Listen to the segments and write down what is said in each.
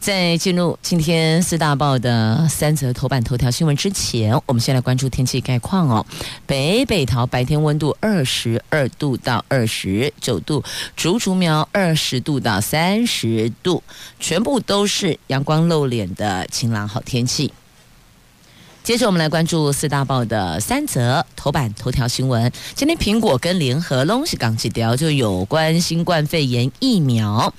在进入今天四大报的三则头版头条新闻之前，我们先来关注天气概况哦。北北桃白天温度二十二度到二十九度，竹竹苗二十度到三十度，全部都是阳光露脸的晴朗好天气。接着我们来关注四大报的三则头版头条新闻。今天苹果跟联合东西港几条就有关新冠肺炎疫苗，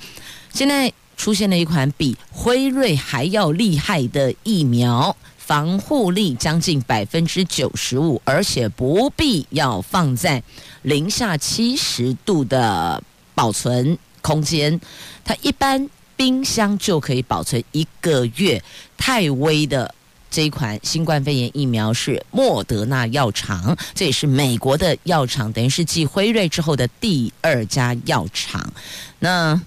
现在。出现了一款比辉瑞还要厉害的疫苗，防护力将近百分之九十五，而且不必要放在零下七十度的保存空间，它一般冰箱就可以保存一个月。泰威的这一款新冠肺炎疫苗是莫德纳药厂，这也是美国的药厂，等于是继辉瑞之后的第二家药厂。那。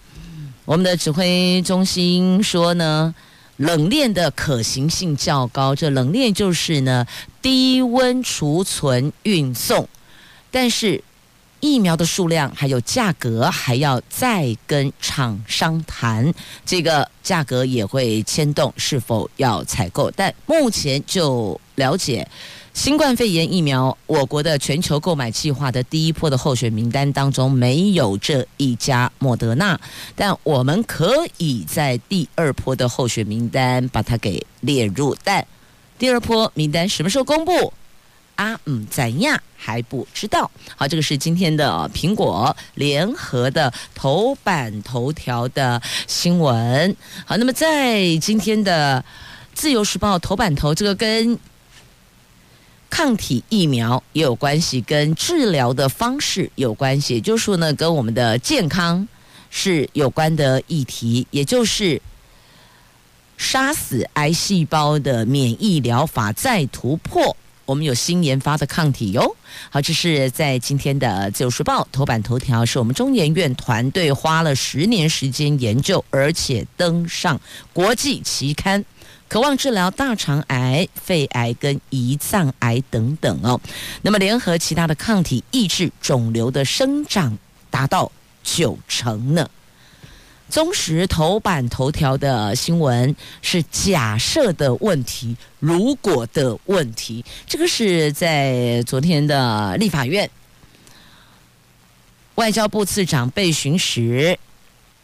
我们的指挥中心说呢，冷链的可行性较高。这冷链就是呢，低温储存运送，但是疫苗的数量还有价格还要再跟厂商谈，这个价格也会牵动是否要采购。但目前就了解。新冠肺炎疫苗，我国的全球购买计划的第一波的候选名单当中没有这一家莫德纳，但我们可以在第二波的候选名单把它给列入。但第二波名单什么时候公布？啊，嗯，怎样还不知道。好，这个是今天的苹果联合的头版头条的新闻。好，那么在今天的自由时报头版头，这个跟抗体疫苗也有关系，跟治疗的方式有关系，也就是说呢，跟我们的健康是有关的议题，也就是杀死癌细胞的免疫疗法再突破，我们有新研发的抗体哟。好，这是在今天的《自由时报》头版头条，是我们中研院团队花了十年时间研究，而且登上国际期刊。渴望治疗大肠癌、肺癌跟胰脏癌等等哦，那么联合其他的抗体抑制肿瘤的生长达到九成呢。中时头版头条的新闻是假设的问题，如果的问题，这个是在昨天的立法院外交部次长被询时，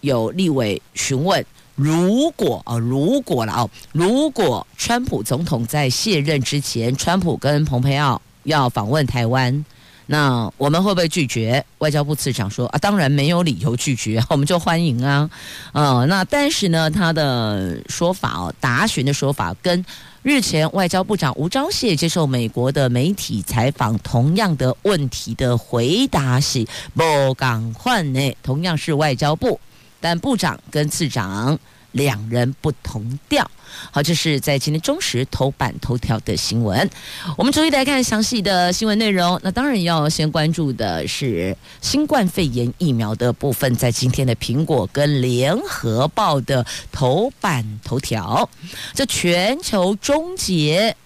有立委询问。如果啊，如果了哦，如果川普总统在卸任之前，川普跟蓬佩奥要访问台湾，那我们会不会拒绝？外交部次长说啊，当然没有理由拒绝，我们就欢迎啊。呃，那但是呢，他的说法哦，答询的说法跟日前外交部长吴钊燮接受美国的媒体采访同样的问题的回答是不赶换呢，同样是外交部。但部长跟次长两人不同调。好，这是在今天中时头版头条的新闻。我们逐一来看详细的新闻内容。那当然要先关注的是新冠肺炎疫苗的部分，在今天的苹果跟联合报的头版头条。这全球终结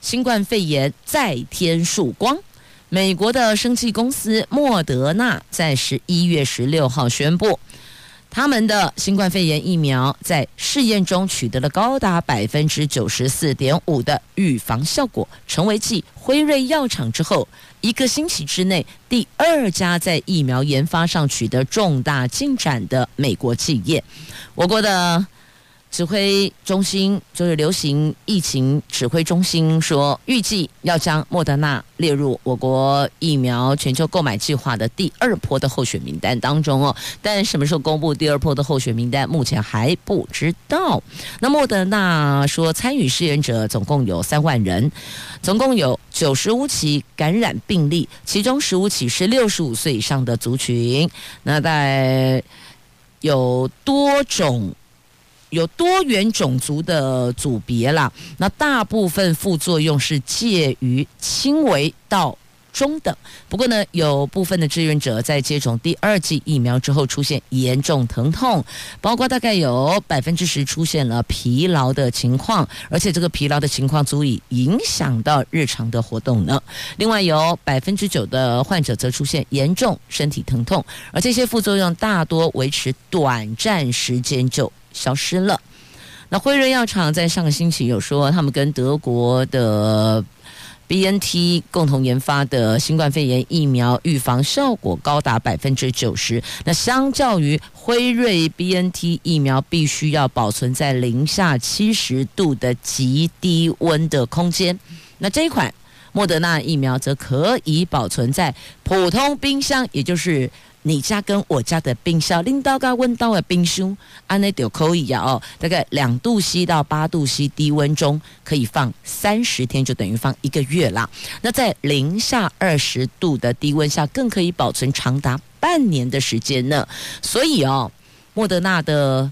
新冠肺炎再添曙光。美国的生技公司莫德纳在十一月十六号宣布。他们的新冠肺炎疫苗在试验中取得了高达百分之九十四点五的预防效果，成为继辉瑞药厂之后一个星期之内第二家在疫苗研发上取得重大进展的美国企业。我国的。指挥中心就是流行疫情指挥中心说，预计要将莫德纳列入我国疫苗全球购买计划的第二波的候选名单当中哦。但什么时候公布第二波的候选名单，目前还不知道。那莫德纳说，参与试验者总共有三万人，总共有九十五起感染病例，其中十五起是六十五岁以上的族群。那在有多种。有多元种族的组别啦，那大部分副作用是介于轻微到中等。不过呢，有部分的志愿者在接种第二剂疫苗之后出现严重疼痛，包括大概有百分之十出现了疲劳的情况，而且这个疲劳的情况足以影响到日常的活动呢。另外有百分之九的患者则出现严重身体疼痛，而这些副作用大多维持短暂时间就消失了。那辉瑞药厂在上个星期有说，他们跟德国的 BNT 共同研发的新冠肺炎疫苗预防效果高达百分之九十。那相较于辉瑞 BNT 疫苗，必须要保存在零下七十度的极低温的空间，那这一款莫德纳疫苗则可以保存在普通冰箱，也就是。你家跟我家的冰箱，拎到跟温到的冰箱，安内就可以啊哦，大概两度 C 到八度 C 低温中可以放三十天，就等于放一个月啦。那在零下二十度的低温下，更可以保存长达半年的时间呢。所以哦，莫德纳的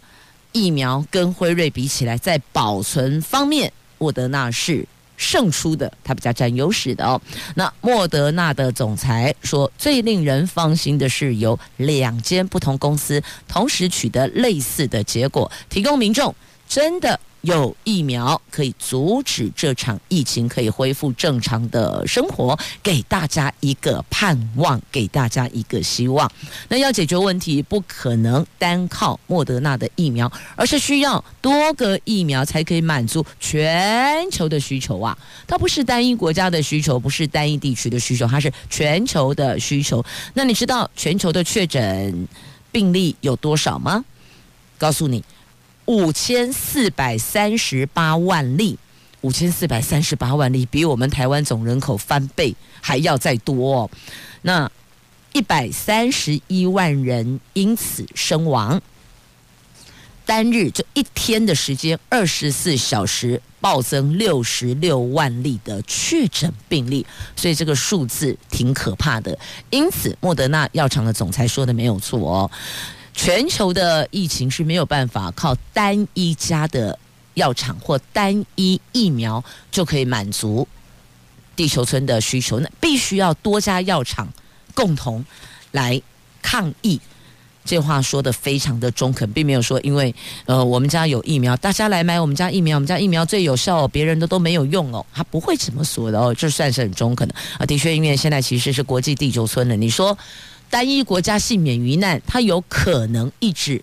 疫苗跟辉瑞比起来，在保存方面，莫德纳是。胜出的，他比较占优势的哦。那莫德纳的总裁说，最令人放心的是，有两间不同公司同时取得类似的结果，提供民众真的。有疫苗可以阻止这场疫情，可以恢复正常的生活，给大家一个盼望，给大家一个希望。那要解决问题，不可能单靠莫德纳的疫苗，而是需要多个疫苗才可以满足全球的需求啊！它不是单一国家的需求，不是单一地区的需求，它是全球的需求。那你知道全球的确诊病例有多少吗？告诉你。五千四百三十八万例，五千四百三十八万例，比我们台湾总人口翻倍还要再多。那一百三十一万人因此身亡，单日就一天的时间，二十四小时暴增六十六万例的确诊病例，所以这个数字挺可怕的。因此，莫德纳药厂的总裁说的没有错哦。全球的疫情是没有办法靠单一家的药厂或单一疫苗就可以满足地球村的需求，那必须要多家药厂共同来抗疫。这话说得非常的中肯，并没有说因为呃我们家有疫苗，大家来买我们家疫苗，我们家疫苗最有效哦，别人的都没有用哦，他不会这么说的哦，这算是很中肯的啊。的确，因为现在其实是国际地球村了，你说。单一国家幸免于难，它有可能一直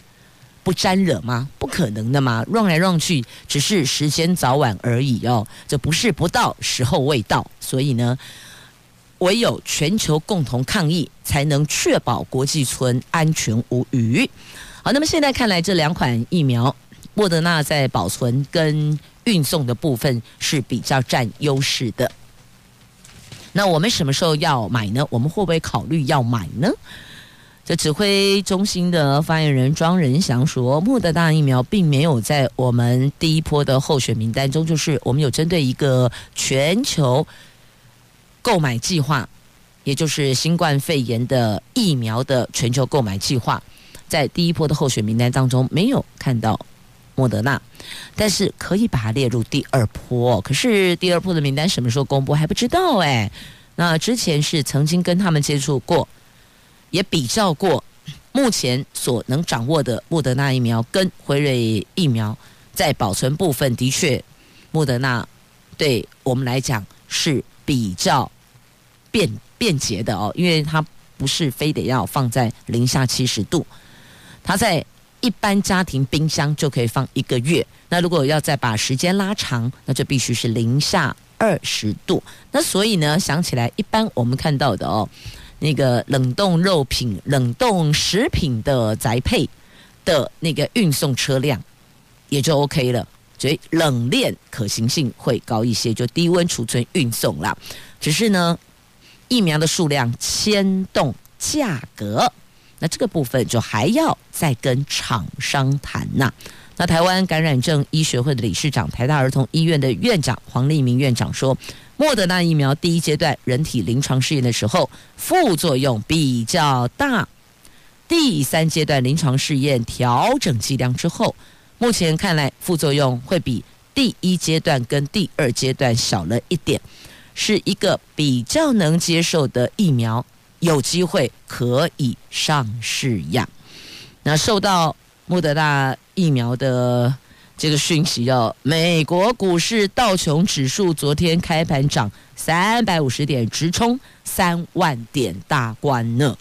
不沾惹吗？不可能的嘛让来让去，只是时间早晚而已哦。这不是不到，时候未到，所以呢，唯有全球共同抗疫，才能确保国际村安全无虞。好，那么现在看来，这两款疫苗，莫德纳在保存跟运送的部分是比较占优势的。那我们什么时候要买呢？我们会不会考虑要买呢？这指挥中心的发言人庄仁祥说，莫德纳疫苗并没有在我们第一波的候选名单中，就是我们有针对一个全球购买计划，也就是新冠肺炎的疫苗的全球购买计划，在第一波的候选名单当中没有看到。莫德纳，但是可以把它列入第二波。可是第二波的名单什么时候公布还不知道哎。那之前是曾经跟他们接触过，也比较过，目前所能掌握的莫德纳疫苗跟辉瑞疫苗在保存部分的确，莫德纳对我们来讲是比较便便捷的哦，因为它不是非得要放在零下七十度，它在。一般家庭冰箱就可以放一个月，那如果要再把时间拉长，那就必须是零下二十度。那所以呢，想起来，一般我们看到的哦，那个冷冻肉品、冷冻食品的宅配的那个运送车辆也就 OK 了，所以冷链可行性会高一些，就低温储存运送啦。只是呢，疫苗的数量牵动价格。那这个部分就还要再跟厂商谈呐。那台湾感染症医学会的理事长、台大儿童医院的院长黄立明院长说，莫德纳疫苗第一阶段人体临床试验的时候，副作用比较大。第三阶段临床试验调整剂量之后，目前看来副作用会比第一阶段跟第二阶段小了一点，是一个比较能接受的疫苗，有机会可以上市呀。那受到莫德纳疫苗的这个讯息哦，美国股市道琼指数昨天开盘涨三百五十点，直冲三万点大关呢。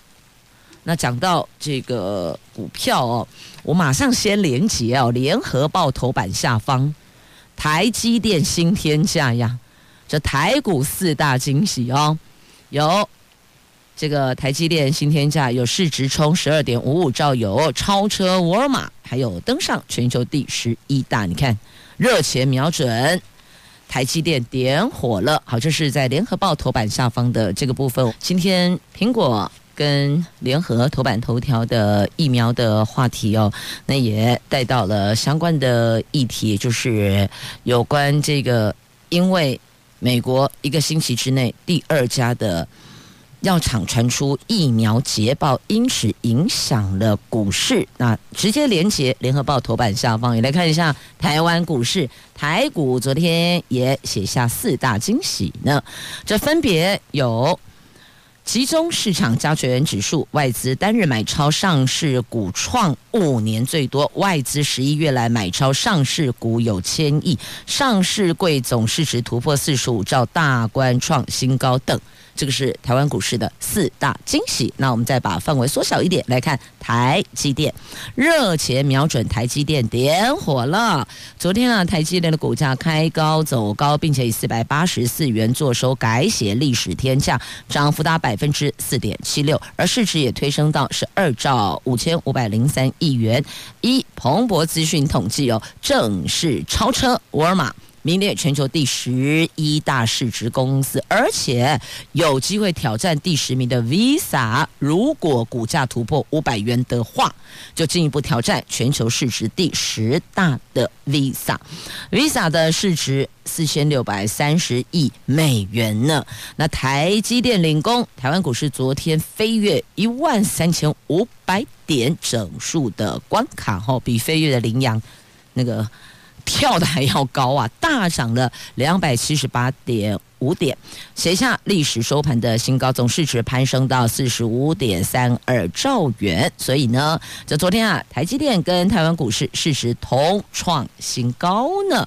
那讲到这个股票哦，我马上先连结哦，联合报头版下方，台积电新天价呀，这台股四大惊喜哦，有。这个台积电新天价有市值冲十二点五五兆，有超车沃尔玛，还有登上全球第十一大。你看，热钱瞄准台积电点火了。好，这是在联合报头版下方的这个部分。今天苹果跟联合头版头条的疫苗的话题哦，那也带到了相关的议题，就是有关这个，因为美国一个星期之内第二家的。药厂传出疫苗捷报，因此影响了股市。那直接连接联合报头版下方，也来看一下台湾股市。台股昨天也写下四大惊喜呢，这分别有。集中市场加权指数外资单日买超上市股创五年最多，外资十一月来买超上市股有千亿，上市柜总市值突破四十五兆大关创新高等，这个是台湾股市的四大惊喜。那我们再把范围缩小一点来看台积电，热钱瞄准台积电点火了。昨天啊，台积电的股价开高走高，并且以四百八十四元作收，改写历史天价，涨幅达百。分之四点七六，而市值也推升到十二兆五千五百零三亿元。一彭博资讯统计哦，正式超车沃尔玛。名列全球第十一大市值公司，而且有机会挑战第十名的 Visa。如果股价突破五百元的话，就进一步挑战全球市值第十大的 Visa。Visa 的市值四千六百三十亿美元呢。那台积电领工，台湾股市昨天飞跃一万三千五百点整数的关卡，吼，比飞跃的羚羊那个。跳的还要高啊，大涨了两百七十八点五点，写下历史收盘的新高，总市值攀升到四十五点三二兆元。所以呢，这昨天啊，台积电跟台湾股市市值同创新高呢。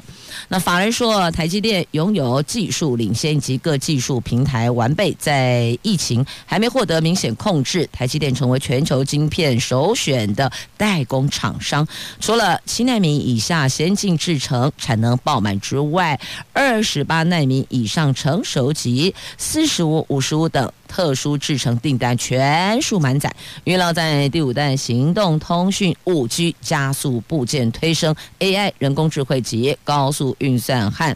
那法人说，台积电拥有技术领先及各技术平台完备，在疫情还没获得明显控制，台积电成为全球晶片首选的代工厂商。除了七奈米以下先进制程产能爆满之外，二十八奈米以上成熟级、四十五、五十五等特殊制成订单全数满载，预料在第五代行动通讯、五 G 加速部件推升、AI 人工智慧及高速运算和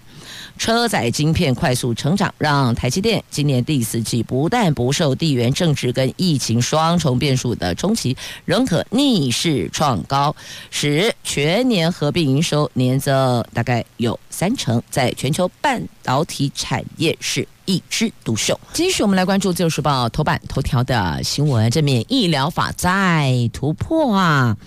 车载晶片快速成长，让台积电今年第四季不但不受地缘政治跟疫情双重变数的冲击，仍可逆势创高，使全年合并营收年增大概有三成，在全球半导体产业是一枝独秀。继续，我们来关注《自由时报》头版头条的新闻，这免疫疗法再突破啊！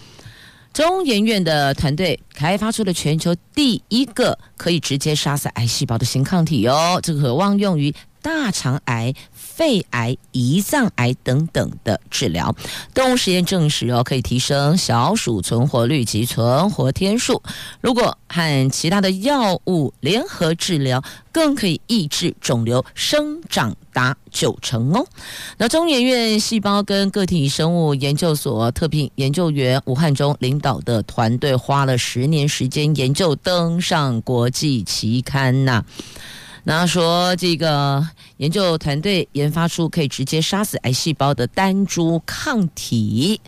中研院的团队开发出了全球第一个可以直接杀死癌细胞的新抗体哟，这个渴望用于大肠癌、肺癌、胰脏癌等等的治疗。动物实验证实哦，可以提升小鼠存活率及存活天数。如果和其他的药物联合治疗，更可以抑制肿瘤生长达九成哦。那中研院细胞跟个体生物研究所特聘研究员吴汉忠领导的团队，花了十年时间研究，登上国际期刊呐、那说这个研究团队研发出可以直接杀死癌细胞的单株抗体，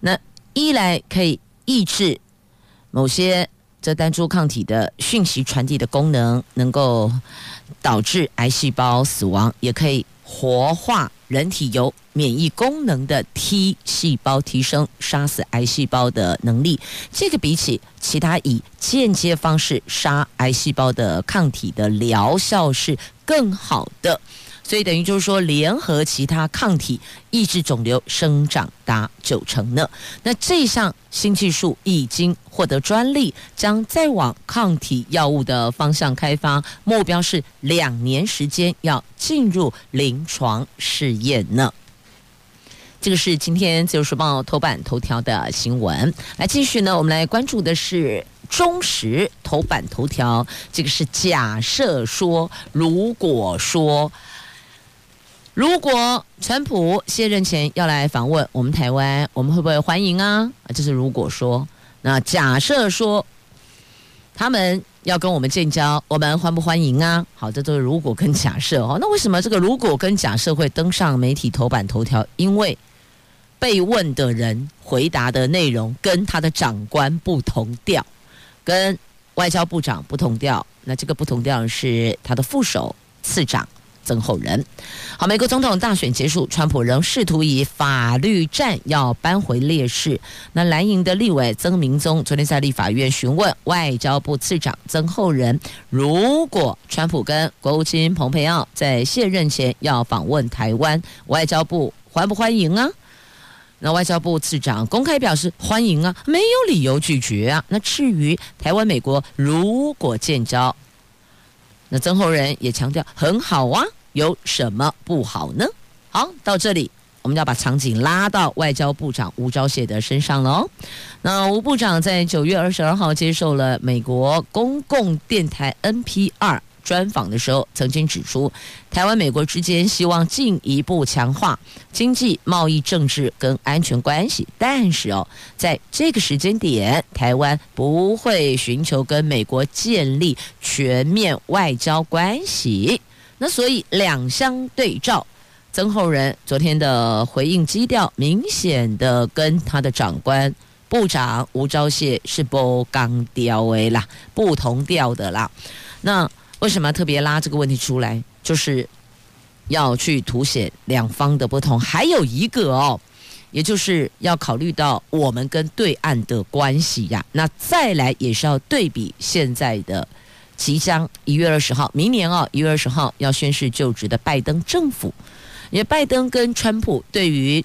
那一来可以抑制某些这单株抗体的讯息传递的功能，能够导致癌细胞死亡，也可以活化人体由免疫功能的 T 细胞，提升杀死癌细胞的能力。这个比起其他以间接方式杀癌细胞的抗体的疗效是更好的。所以等于就是说，联合其他抗体抑制肿瘤生长达九成呢。那这项新技术已经获得专利，将再往抗体药物的方向开发，目标是两年时间要进入临床试验呢。这个是今天《自由时报》头版头条的新闻。来继续呢，我们来关注的是中时头版头条。这个是假设说，如果说，如果川普卸任前要来访问我们台湾，我们会不会欢迎啊？啊，这是如果说。那假设说他们要跟我们建交，我们欢不欢迎啊？好，这都是如果跟假设哦。那为什么这个如果跟假设会登上媒体头版头条？因为被问的人回答的内容跟他的长官不同调，跟外交部长不同调。那这个不同调是他的副手次长曾厚仁。好，美国总统大选结束，川普仍试图以法律战要扳回劣势。那蓝营的立委曾明宗昨天在立法院询问外交部次长曾厚仁，如果川普跟国务卿蓬佩奥在卸任前要访问台湾，外交部欢不欢迎啊？那外交部次长公开表示欢迎啊，没有理由拒绝啊。那至于台湾美国如果建交，那曾厚仁也强调很好啊，有什么不好呢？好，到这里我们要把场景拉到外交部长吴钊燮的身上了。那吴部长在九月二十二号接受了美国公共电台 NPR。专访的时候，曾经指出，台湾、美国之间希望进一步强化经济、贸易、政治跟安全关系，但是哦，在这个时间点，台湾不会寻求跟美国建立全面外交关系。那所以两相对照，曾厚仁昨天的回应基调，明显的跟他的长官部长吴钊燮是不刚调的啦，不同调的啦。那为什么特别拉这个问题出来？就是要去凸显两方的不同。还有一个哦，也就是要考虑到我们跟对岸的关系呀。那再来也是要对比现在的即将一月二十号，明年哦，一月二十号要宣誓就职的拜登政府，因为拜登跟川普对于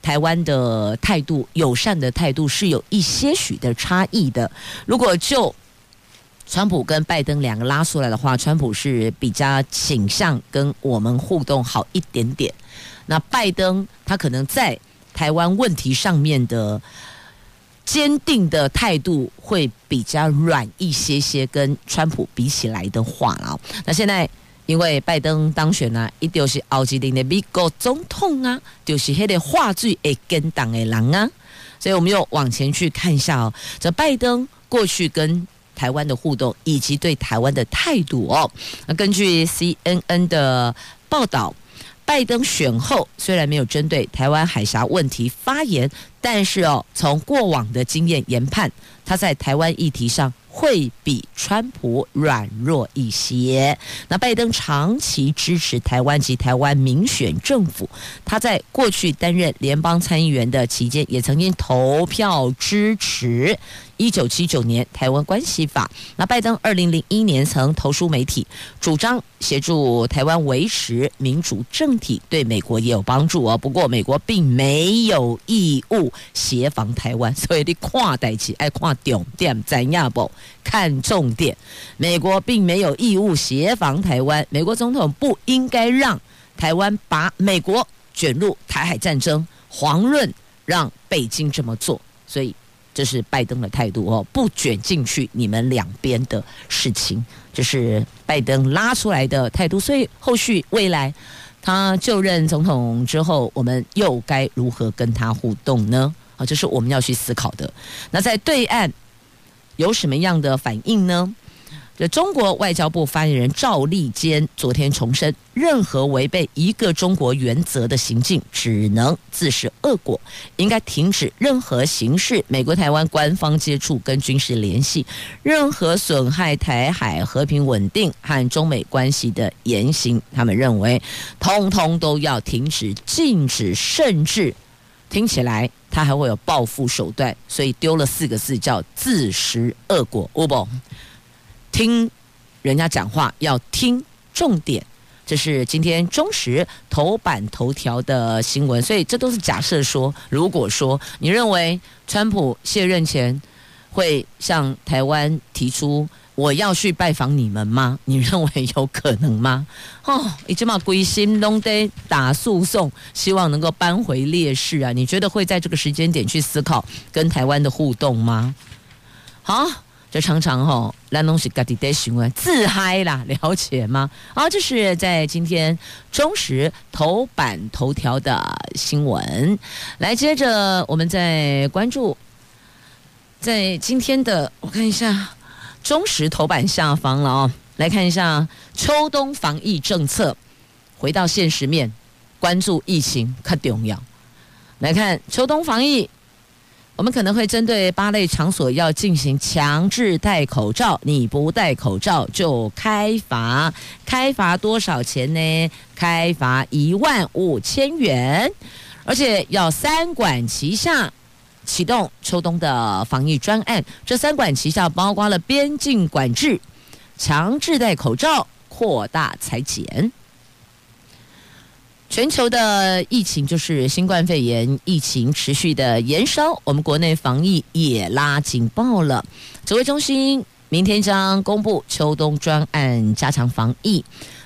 台湾的态度，友善的态度是有一些许的差异的。如果就川普跟拜登两个拉出来的话，川普是比较倾向跟我们互动好一点点。那拜登他可能在台湾问题上面的坚定的态度会比较软一些些，跟川普比起来的话啊。那现在因为拜登当选呢，一定是奥吉林的美国总统啊，就是那个话剧会跟党的人啊。所以我们又往前去看一下哦，这拜登过去跟台湾的互动以及对台湾的态度哦，那根据 CNN 的报道，拜登选后虽然没有针对台湾海峡问题发言，但是哦，从过往的经验研判，他在台湾议题上。会比川普软弱一些。那拜登长期支持台湾及台湾民选政府，他在过去担任联邦参议员的期间，也曾经投票支持一九七九年台湾关系法。那拜登二零零一年曾投书媒体，主张协助台湾维持民主政体，对美国也有帮助哦。不过美国并没有义务协防台湾，所以你看代起爱看重点，知影不？看重点，美国并没有义务协防台湾。美国总统不应该让台湾把美国卷入台海战争，遑论让北京这么做。所以这是拜登的态度哦，不卷进去你们两边的事情，这是拜登拉出来的态度。所以后续未来他就任总统之后，我们又该如何跟他互动呢？啊，这是我们要去思考的。那在对岸。有什么样的反应呢？这中国外交部发言人赵立坚昨天重申，任何违背一个中国原则的行径，只能自食恶果，应该停止任何形式美国台湾官方接触跟军事联系，任何损害台海和平稳定和中美关系的言行，他们认为，通通都要停止、禁止，甚至。听起来他还会有报复手段，所以丢了四个字叫自食恶果。乌不听人家讲话要听重点，这是今天中时头版头条的新闻，所以这都是假设说，如果说你认为川普卸任前会向台湾提出。我要去拜访你们吗？你认为有可能吗？哦，你这么归心都得打诉讼，希望能够扳回劣势啊！你觉得会在这个时间点去思考跟台湾的互动吗？好，这常常吼烂东西，嘎滴得询问自嗨啦，了解吗？好，这是在今天中时头版头条的新闻。来，接着我们再关注，在今天的我看一下。中时头版下方了哦，来看一下秋冬防疫政策。回到现实面，关注疫情可重要。来看秋冬防疫，我们可能会针对八类场所要进行强制戴口罩，你不戴口罩就开罚，开罚多少钱呢？开罚一万五千元，而且要三管齐下。启动秋冬的防疫专案，这三管齐下，包括了边境管制、强制戴口罩、扩大采检。全球的疫情就是新冠肺炎疫情持续的延烧，我们国内防疫也拉警报了。指挥中心明天将公布秋冬专案加强防疫，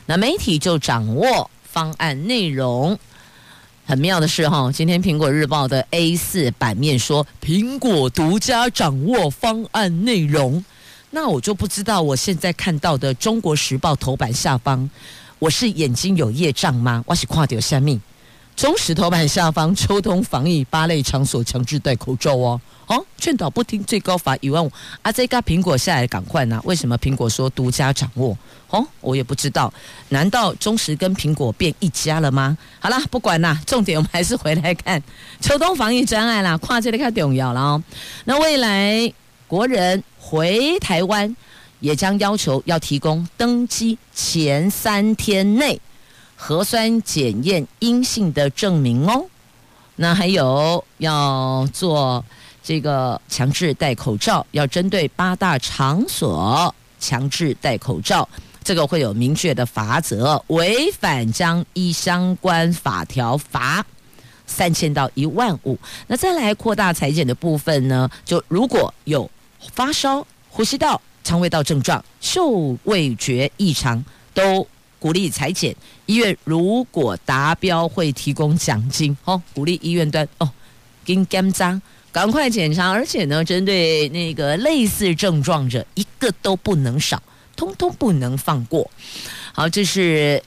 那媒体就掌握方案内容。很妙的是哈，今天苹果日报的 A 四版面说苹果独家掌握方案内容，那我就不知道我现在看到的中国时报头版下方，我是眼睛有业障吗？我是看到什么？中石头版下方，秋冬防疫八类场所强制戴口罩哦。哦，劝导不听，最高罚一万五。啊，这个苹果下来赶快呢？为什么苹果说独家掌握？哦，我也不知道。难道中石跟苹果变一家了吗？好啦，不管啦，重点我们还是回来看秋冬防疫专案啦。跨界的看重要了哦。那未来国人回台湾也将要求要提供登机前三天内核酸检验阴性的证明哦。那还有要做。这个强制戴口罩，要针对八大场所强制戴口罩，这个会有明确的罚则，违反将依相关法条罚三千到一万五。那再来扩大裁剪的部分呢？就如果有发烧、呼吸道、肠胃道症状、嗅味觉异常，都鼓励裁检。医院如果达标，会提供奖金哦，鼓励医院端哦，给你检查。赶快检查，而且呢，针对那个类似症状者，一个都不能少，通通不能放过。好，这是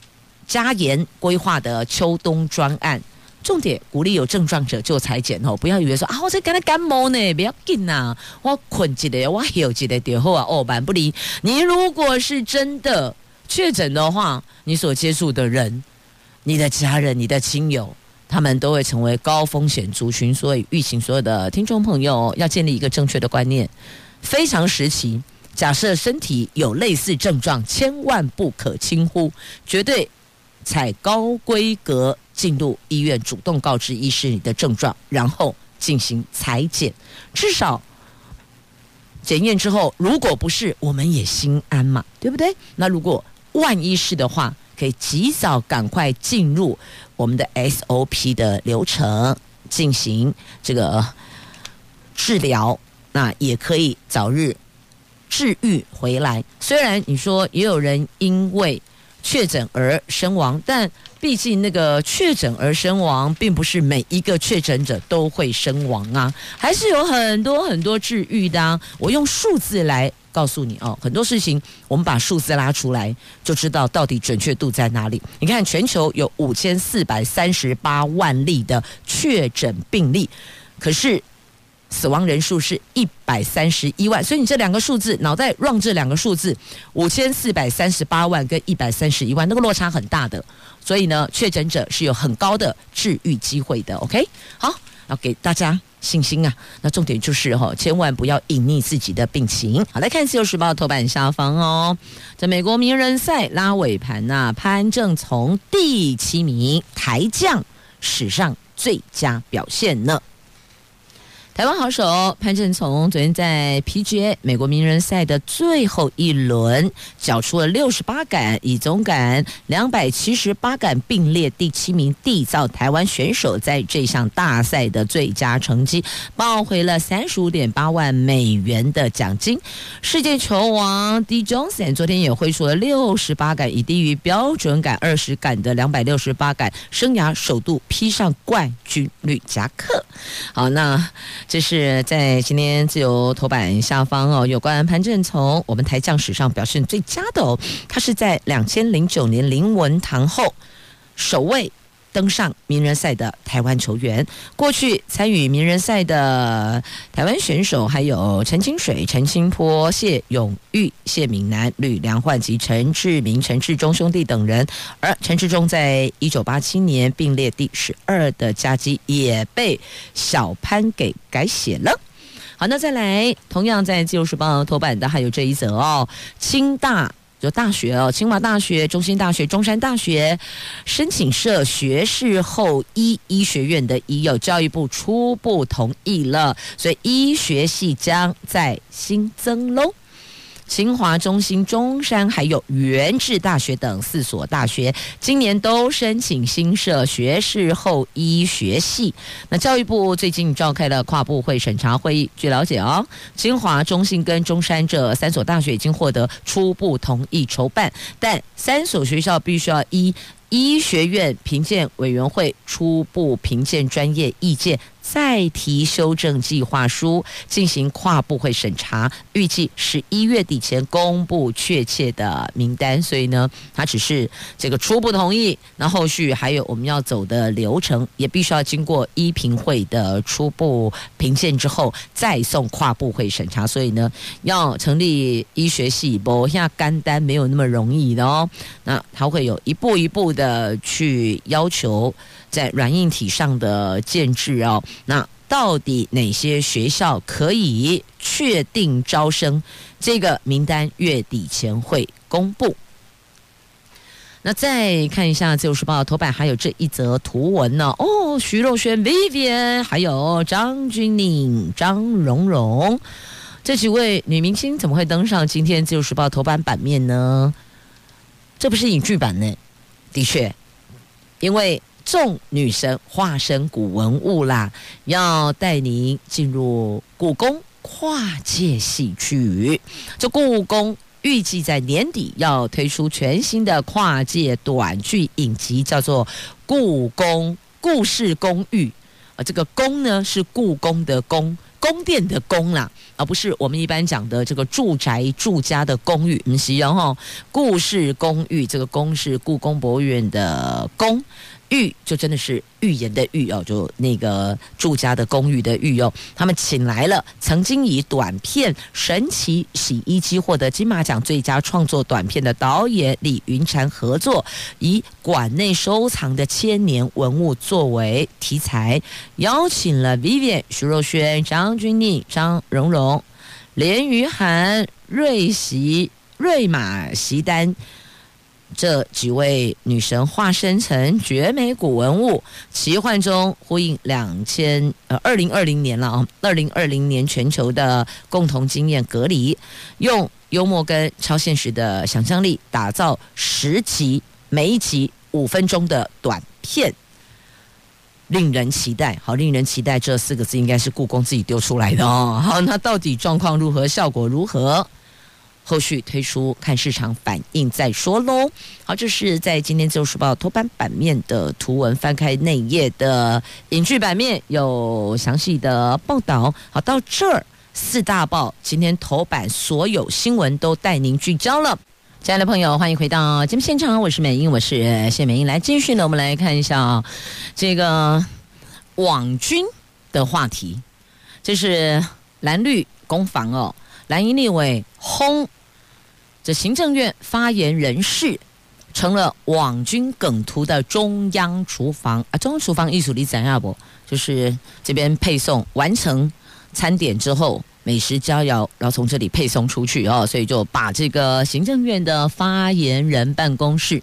加严规划的秋冬专案，重点鼓励有症状者就裁剪哦，不要以为说啊，我在跟他感冒呢，不要紧呐，我困起来，我有起来点后啊，哦，蛮不离。你如果是真的确诊的话，你所接触的人，你的家人，你的亲友。他们都会成为高风险族群，所以预请所有的听众朋友要建立一个正确的观念。非常时期，假设身体有类似症状，千万不可轻忽，绝对采高规格进入医院，主动告知医师你的症状，然后进行采检。至少检验之后，如果不是，我们也心安嘛，对不对？那如果万一是的话，可以及早赶快进入我们的 SOP 的流程进行这个治疗，那也可以早日治愈回来。虽然你说也有人因为确诊而身亡，但毕竟那个确诊而身亡，并不是每一个确诊者都会身亡啊，还是有很多很多治愈的啊。我用数字来。告诉你哦，很多事情我们把数字拉出来，就知道到底准确度在哪里。你看，全球有五千四百三十八万例的确诊病例，可是死亡人数是一百三十一万，所以你这两个数字脑袋 run 这两个数字，五千四百三十八万跟一百三十一万，那个落差很大的。所以呢，确诊者是有很高的治愈机会的。OK，好，要给大家。信心啊，那重点就是哈，千万不要隐匿自己的病情。好，来看《自由时报》头版下方哦，在美国名人赛拉尾盘呐，潘正从第七名抬降史上最佳表现呢。台湾好手潘振从昨天在 PGA 美国名人赛的最后一轮，缴出了六十八杆，以总杆两百七十八杆并列第七名，缔造台湾选手在这项大赛的最佳成绩，抱回了三十五点八万美元的奖金。世界球王 D Johnson 昨天也挥出了六十八杆，以低于标准杆二十杆的两百六十八杆，生涯首度披上冠军绿夹克。好，那。这是在今天自由头版下方哦，有关潘震从，我们台将史上表现最佳的哦，他是在两千零九年林文堂后首位登上名人赛的台湾球员。过去参与名人赛的台湾选手还有陈清水、陈清波、谢永玉、谢敏南、吕良焕及陈志明、陈志忠兄弟等人。而陈志忠在一九八七年并列第十二的佳绩也被小潘给改写了。好，那再来，同样在《自由时报》头版的还有这一则哦，清大。就大学哦，清华大学、中心大学、中山大学申请设学士后医医学院的已有教育部初步同意了，所以医学系将再新增喽。清华、中心、中山，还有元智大学等四所大学，今年都申请新设学士后医学系。那教育部最近召开了跨部会审查会议，据了解哦，清华、中心跟中山这三所大学已经获得初步同意筹办，但三所学校必须要依医学院评鉴委员会初步评鉴专业意见。再提修正计划书进行跨部会审查，预计十一月底前公布确切的名单。所以呢，它只是这个初步同意，那后续还有我们要走的流程，也必须要经过医评会的初步评鉴之后，再送跨部会审查。所以呢，要成立医学系，不像干单没有那么容易的哦。那它会有一步一步的去要求。在软硬体上的建制哦，那到底哪些学校可以确定招生？这个名单月底前会公布。那再看一下《自由时报》头版，还有这一则图文呢。哦，徐若瑄、Vivian，还有张钧甯、张榕容这几位女明星，怎么会登上今天《自由时报》头版版面呢？这不是影剧版呢？的确，因为。众女神化身古文物啦，要带您进入故宫跨界戏剧。这故宫预计在年底要推出全新的跨界短剧影集，叫做《故宫故事公寓》。啊，这个“宫”呢是故宫的“宫”，宫殿的“宫”啦，而不是我们一般讲的这个住宅住家的公寓。嗯，是然后，故事公寓，这个“宫”是故宫博物院的“宫”。寓就真的是寓言的寓哦，就那个住家的公寓的寓哦。他们请来了曾经以短片《神奇洗衣机》获得金马奖最佳创作短片的导演李云婵合作，以馆内收藏的千年文物作为题材，邀请了 Vivian、徐若瑄、张钧甯、张荣荣、连俞涵、瑞席、瑞玛席丹。这几位女神化身成绝美古文物，奇幻中呼应两千呃二零二零年了啊，二零二零年全球的共同经验隔离，用幽默跟超现实的想象力打造十集，每一集五分钟的短片，令人期待。好，令人期待这四个字应该是故宫自己丢出来的哦。好，那到底状况如何，效果如何？后续推出，看市场反应再说喽。好，这是在今天《自由时报》头版版面的图文，翻开内页的影剧版面有详细的报道。好，到这儿四大报今天头版所有新闻都带您聚焦了。亲爱的朋友，欢迎回到节目现场，我是美英，我是谢美英。来继续呢，我们来看一下这个网军的话题，这是蓝绿攻防哦。蓝营立委轰，这行政院发言人室成了网军梗图的中央厨房啊！中央厨房艺术里怎样不？就是这边配送完成餐点之后，美食佳肴然后从这里配送出去哦，所以就把这个行政院的发言人办公室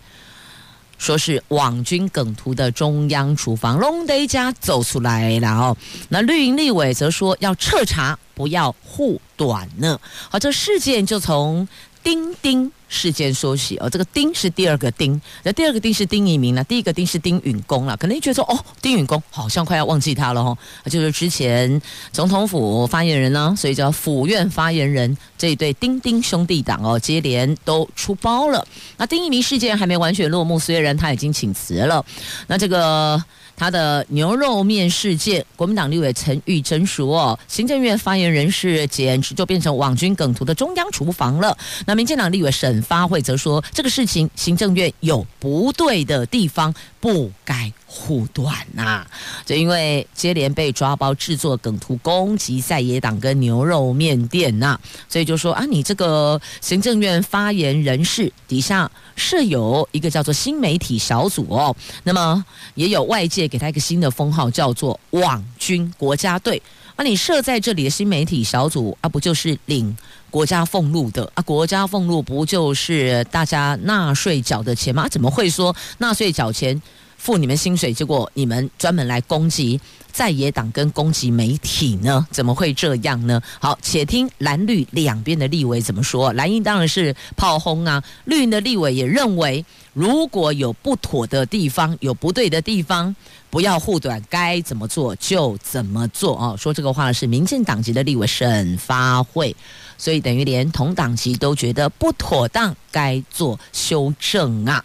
说是网军梗图的中央厨房，龙德家走出来了哦。那绿营立委则说要彻查，不要护短呢。好，这事件就从丁丁事件说起哦，这个丁是第二个丁，那第二个丁是丁一鸣了，第一个丁是丁允恭了。可能你觉得说哦，丁允恭好像快要忘记他了哦，就是之前总统府发言人呢，所以叫府院发言人这一对丁丁兄弟党哦，接连都出包了。那丁一鸣事件还没完全落幕，虽然他已经请辞了，那这个。他的牛肉面事件，国民党立委陈玉珍说：“，行政院发言人是简直就变成网军梗图的中央厨房了。”那民进党立委沈发慧则说：“这个事情行政院有不对的地方，不该。”护短呐，就因为接连被抓包制作梗图攻击在野党跟牛肉面店呐，所以就说啊，你这个行政院发言人士底下设有一个叫做新媒体小组哦，那么也有外界给他一个新的封号，叫做网军国家队。啊，你设在这里的新媒体小组啊，不就是领国家俸禄的啊？国家俸禄不就是大家纳税缴的钱吗？怎么会说纳税缴钱？付你们薪水，结果你们专门来攻击在野党跟攻击媒体呢？怎么会这样呢？好，且听蓝绿两边的立委怎么说。蓝营当然是炮轰啊，绿营的立委也认为，如果有不妥的地方，有不对的地方，不要护短，该怎么做就怎么做啊。说这个话的是民进党籍的立委沈发慧，所以等于连同党籍都觉得不妥当，该做修正啊。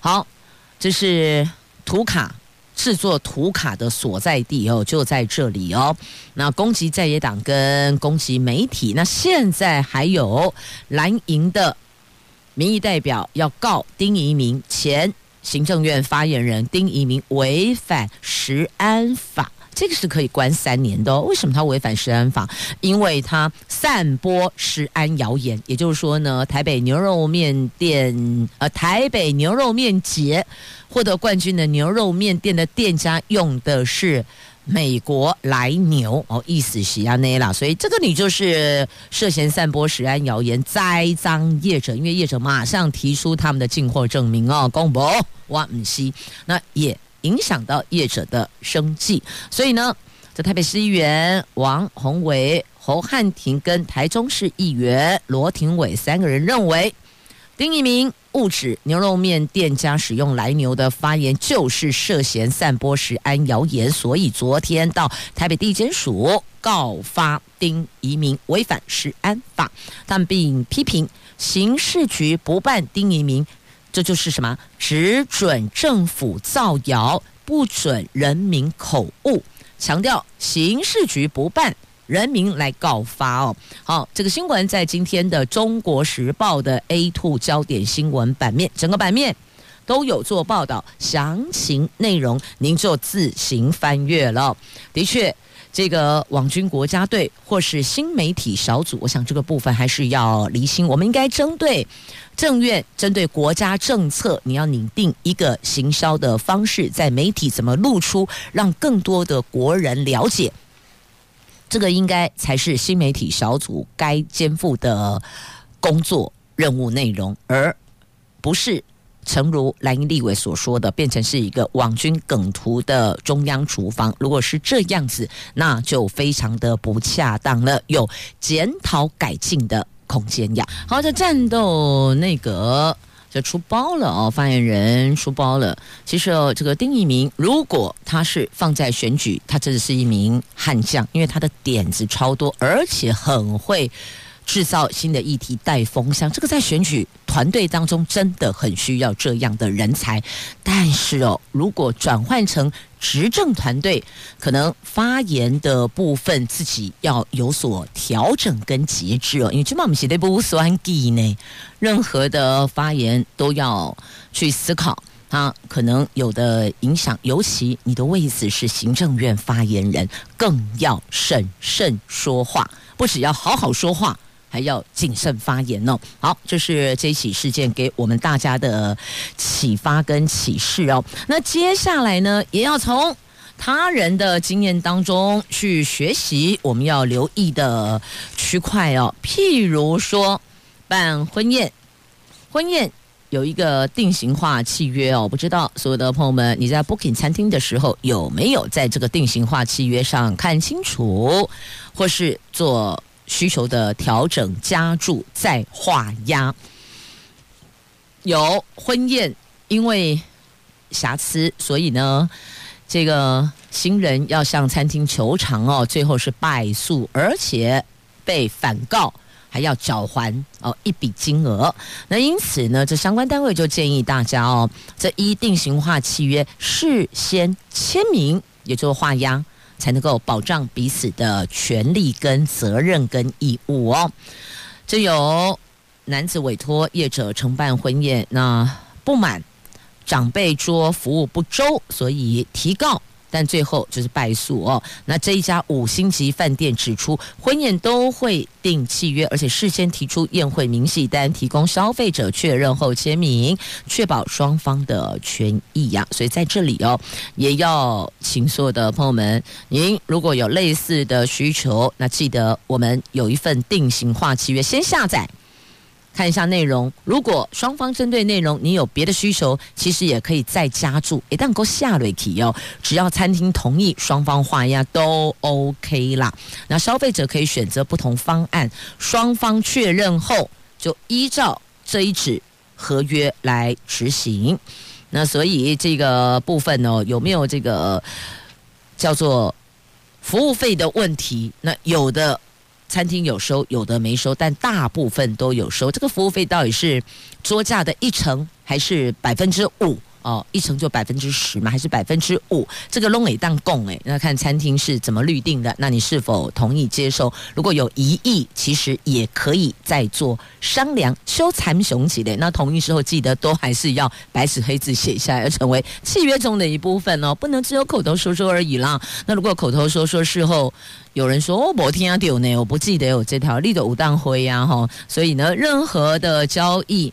好，这是。图卡制作图卡的所在地哦，就在这里哦。那攻击在野党跟攻击媒体，那现在还有蓝营的民意代表要告丁怡明前行政院发言人丁怡明违反食安法。这个是可以关三年的哦。为什么他违反食安法？因为他散播食安谣言。也就是说呢，台北牛肉面店，呃，台北牛肉面节获得冠军的牛肉面店的店家用的是美国来牛哦，意思是啊那啦，所以这个你就是涉嫌散播食安谣言，栽赃业者。因为业者马上提出他们的进货证明哦，公布哇唔西，那也。影响到业者的生计，所以呢，这台北市议员王宏伟、侯汉廷跟台中市议员罗廷伟三个人认为，丁一鸣误指牛肉面店家使用来牛的发言就是涉嫌散播食安谣言，所以昨天到台北地检署告发丁一鸣违反食安法，但并批评刑事局不办丁一鸣。这就是什么？只准政府造谣，不准人民口误。强调刑事局不办，人民来告发哦。好，这个新闻在今天的《中国时报》的 A2 焦点新闻版面，整个版面都有做报道，详情内容您就自行翻阅了。的确。这个网军国家队或是新媒体小组，我想这个部分还是要厘清。我们应该针对政院，针对国家政策，你要拟定一个行销的方式，在媒体怎么露出，让更多的国人了解，这个应该才是新媒体小组该肩负的工作任务内容，而不是。诚如蓝营立委所说的，变成是一个网军梗图的中央厨房。如果是这样子，那就非常的不恰当了，有检讨改进的空间呀。好，这战斗内阁就出包了哦，发言人出包了。其实哦，这个丁一鸣，如果他是放在选举，他真的是一名悍将，因为他的点子超多，而且很会。制造新的议题带风向，这个在选举团队当中真的很需要这样的人才。但是哦，如果转换成执政团队，可能发言的部分自己要有所调整跟节制哦。因为这嘛我们写的不算计呢，任何的发言都要去思考，啊可能有的影响。尤其你的位置是行政院发言人，更要审慎说话，不只要好好说话。还要谨慎发言哦。好，这是这起事件给我们大家的启发跟启示哦。那接下来呢，也要从他人的经验当中去学习，我们要留意的区块哦。譬如说办婚宴，婚宴有一个定型化契约哦，不知道所有的朋友们，你在 booking 餐厅的时候有没有在这个定型化契约上看清楚，或是做需求的调整、加注、再画押？有婚宴因为瑕疵，所以呢，这个新人要向餐厅求偿哦，最后是败诉，而且被反告。还要缴还哦一笔金额，那因此呢，这相关单位就建议大家哦，这一定型化契约事先签名，也就是画押，才能够保障彼此的权利跟责任跟义务哦。这有男子委托业者承办婚宴，那不满长辈桌服务不周，所以提告。但最后就是败诉哦。那这一家五星级饭店指出，婚宴都会订契约，而且事先提出宴会明细单，提供消费者确认后签名，确保双方的权益呀。所以在这里哦，也要请所有的朋友们，您如果有类似的需求，那记得我们有一份定型化契约，先下载。看一下内容，如果双方针对内容你有别的需求，其实也可以再加注。一旦够下瑞体哦，只要餐厅同意，双方画押都 OK 啦。那消费者可以选择不同方案，双方确认后就依照这一纸合约来执行。那所以这个部分呢，有没有这个叫做服务费的问题？那有的。餐厅有收，有的没收，但大部分都有收。这个服务费到底是桌价的一成，还是百分之五？哦，一成就百分之十嘛，还是百分之五？这个拢也当供诶，那看餐厅是怎么预定的，那你是否同意接受？如果有疑义，其实也可以再做商量。修残雄起的，那同意之后记得都还是要白纸黑字写下来，要成为契约中的一部分哦，不能只有口头说说而已啦。那如果口头说说，事后有人说哦，我听啊丢呢，我不记得有这条立的武当灰呀哈，所以呢，任何的交易。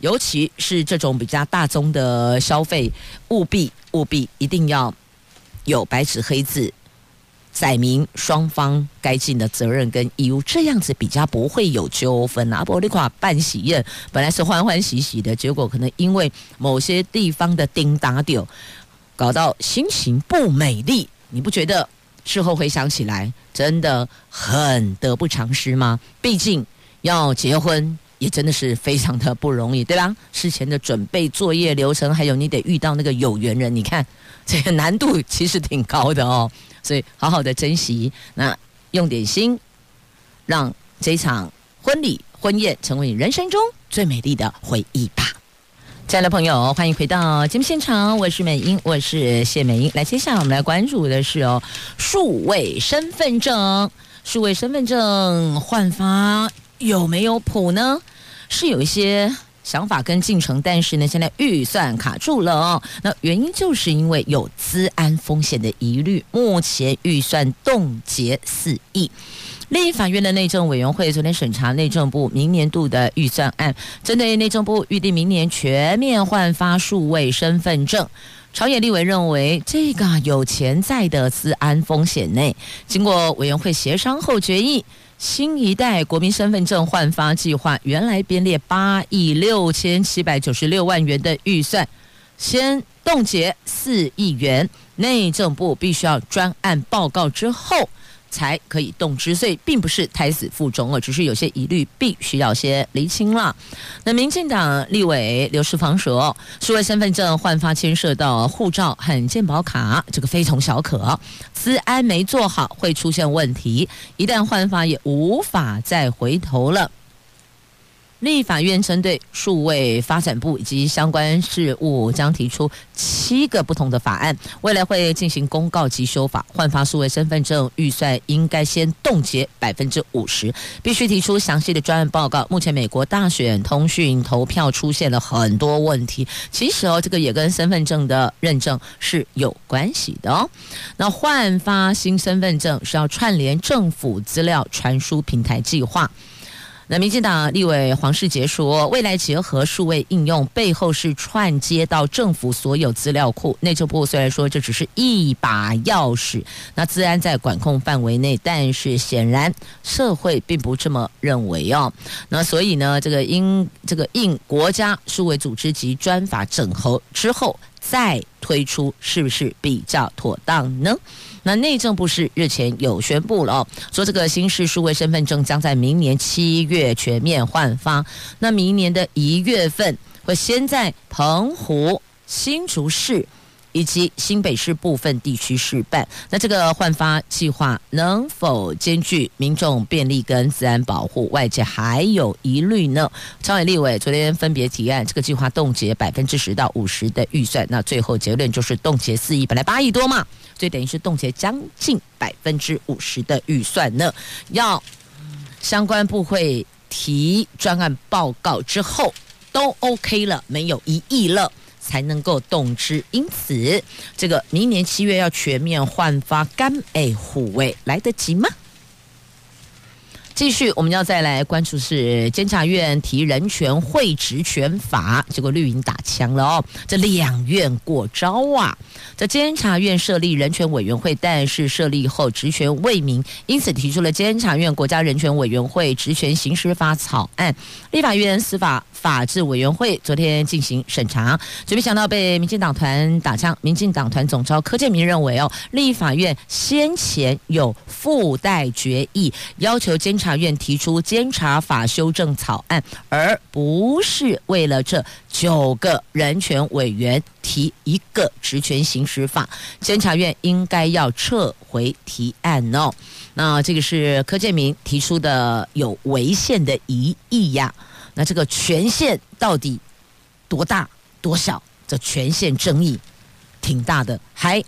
尤其是这种比较大宗的消费，务必务必一定要有白纸黑字载明双方该尽的责任跟义务，这样子比较不会有纠纷啊。不，你看办喜宴本来是欢欢喜喜的，结果可能因为某些地方的叮打丢，搞到心情不美丽。你不觉得事后回想起来真的很得不偿失吗？毕竟要结婚。也真的是非常的不容易，对吧？事前的准备作业流程，还有你得遇到那个有缘人，你看这个难度其实挺高的哦。所以好好的珍惜，那用点心，让这场婚礼婚宴成为你人生中最美丽的回忆吧。亲爱的朋友，欢迎回到节目现场，我是美英，我是谢美英。来，接下来我们来关注的是哦，数位身份证，数位身份证换发。有没有谱呢？是有一些想法跟进程，但是呢，现在预算卡住了哦。那原因就是因为有资安风险的疑虑，目前预算冻结四亿。立法院的内政委员会昨天审查内政部明年度的预算案，针对内政部预定明年全面换发数位身份证，朝野立委认为这个有潜在的治安风险内，经过委员会协商后决议。新一代国民身份证换发计划原来编列八亿六千七百九十六万元的预算，先冻结四亿元，内政部必须要专案报告之后。才可以动之，所以并不是胎死腹中，了只是有些疑虑，必须要先厘清了。那民进党立委刘世芳说，数位身份证换发牵涉到护照和健保卡，这个非同小可，资安没做好会出现问题，一旦换发也无法再回头了。立法院针对数位发展部以及相关事务，将提出七个不同的法案，未来会进行公告及修法。换发数位身份证预算应该先冻结百分之五十，必须提出详细的专案报告。目前美国大选通讯投票出现了很多问题，其实哦，这个也跟身份证的认证是有关系的哦。那换发新身份证是要串联政府资料传输平台计划。那民进党立委黄世杰说，未来结合数位应用，背后是串接到政府所有资料库。内政部虽然说这只是一把钥匙，那资安在管控范围内，但是显然社会并不这么认为哦。那所以呢，这个应这个应国家数位组织及专法整合之后再推出，是不是比较妥当呢？那内政部是日前有宣布了哦，说这个新式数位身份证将在明年七月全面换发。那明年的一月份会先在澎湖、新竹市以及新北市部分地区试办。那这个换发计划能否兼具民众便利跟自然保护？外界还有疑虑呢。朝野立委昨天分别提案，这个计划冻结百分之十到五十的预算。那最后结论就是冻结四亿，本来八亿多嘛。所以等于是冻结将近百分之五十的预算呢，要相关部会提专案报告之后都 OK 了，没有异议了，才能够动之。因此，这个明年七月要全面换发干诶护卫来得及吗？继续，我们要再来关注是监察院提人权会职权法，结果绿营打枪了哦，这两院过招啊！这监察院设立人权委员会，但是设立后职权未明，因此提出了监察院国家人权委员会职权行使法草案，立法院司法。法制委员会昨天进行审查，就没想到被民进党团打枪。民进党团总召柯建铭认为，哦，立法院先前有附带决议，要求监察察院提出监察法修正草案，而不是为了这九个人权委员提一个职权行使法。监察院应该要撤回提案哦。那这个是柯建铭提出的有违宪的疑义呀。那这个权限到底多大多小？这权限争议挺大的，还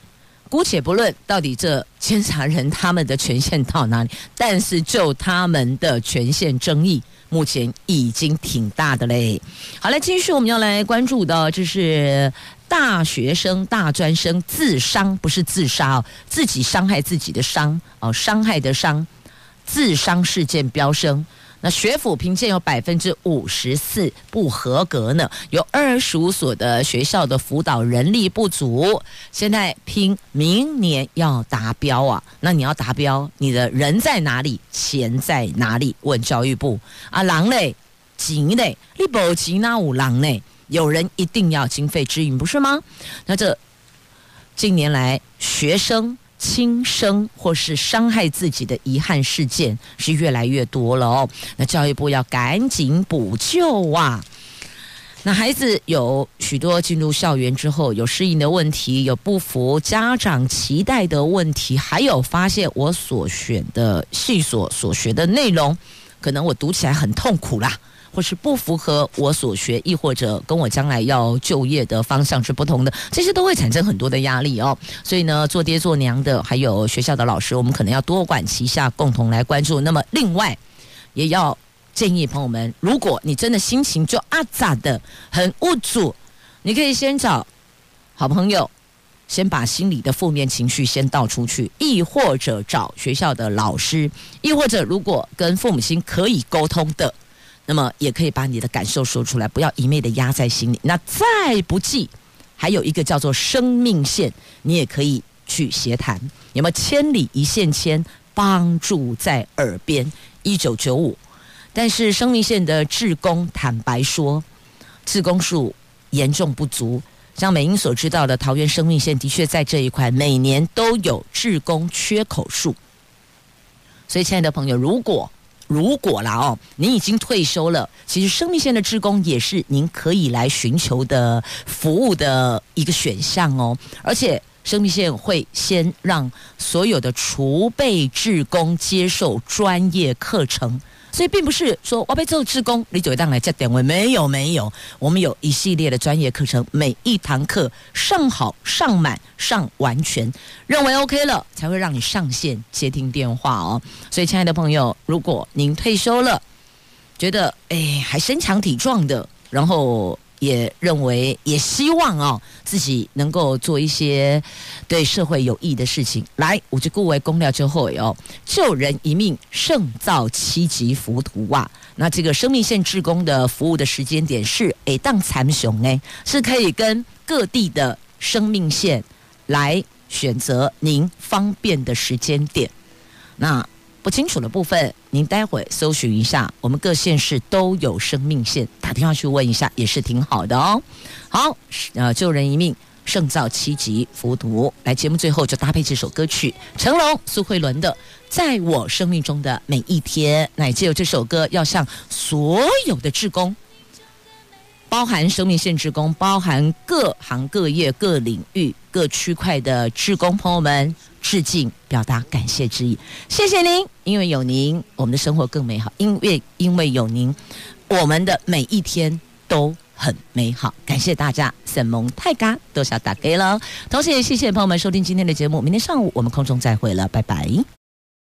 姑且不论到底这监察人他们的权限到哪里，但是就他们的权限争议，目前已经挺大的嘞。好来，继续我们要来关注的，就是大学生、大专生自伤，不是自杀哦，自己伤害自己的伤哦，伤害的伤，自伤事件飙升。那学府评鉴有百分之五十四不合格呢，有二十五所的学校的辅导人力不足，现在拼明年要达标啊！那你要达标，你的人在哪里？钱在哪里？问教育部啊，狼嘞，钱嘞，你不钱哪有狼嘞？有人一定要经费支援，不是吗？那这近年来学生。轻生或是伤害自己的遗憾事件是越来越多了哦，那教育部要赶紧补救啊！那孩子有许多进入校园之后有适应的问题，有不符家长期待的问题，还有发现我所选的系所所学的内容，可能我读起来很痛苦啦。或是不符合我所学，亦或者跟我将来要就业的方向是不同的，这些都会产生很多的压力哦。所以呢，做爹做娘的，还有学校的老师，我们可能要多管齐下，共同来关注。那么，另外也要建议朋友们，如果你真的心情就阿杂的很无助，你可以先找好朋友，先把心里的负面情绪先倒出去，亦或者找学校的老师，亦或者如果跟父母亲可以沟通的。那么也可以把你的感受说出来，不要一昧的压在心里。那再不济，还有一个叫做生命线，你也可以去协谈。有没有千里一线牵，帮助在耳边？一九九五，但是生命线的志工坦白说，志工数严重不足。像美英所知道的，桃园生命线的确在这一块每年都有志工缺口数。所以，亲爱的朋友，如果如果啦哦，您已经退休了，其实生命线的职工也是您可以来寻求的服务的一个选项哦。而且生命线会先让所有的储备职工接受专业课程。所以并不是说我被做志工，你就会当来接点位，没有没有，我们有一系列的专业课程，每一堂课上好上满上完全，认为 OK 了，才会让你上线接听电话哦。所以，亲爱的朋友，如果您退休了，觉得哎还身强体壮的，然后。也认为，也希望哦，自己能够做一些对社会有益的事情。来，我就故为公料之后哦，救人一命胜造七级浮屠啊！那这个生命线志工的服务的时间点是诶当残雄呢，是可以跟各地的生命线来选择您方便的时间点。那不清楚的部分，您待会搜寻一下，我们各县市都有生命线，打电话去问一下也是挺好的哦。好，呃，救人一命。胜造七级浮屠，来节目最后就搭配这首歌曲，成龙、苏慧伦的《在我生命中的每一天》。乃借由这首歌，要向所有的职工，包含生命线职工，包含各行各业、各领域、各区块的职工朋友们致敬，表达感谢之意。谢谢您，因为有您，我们的生活更美好；因为因为有您，我们的每一天都。很美好，感谢大家，神蒙太嘎，多少打给了，同时也谢谢朋友们收听今天的节目，明天上午我们空中再会了，拜拜。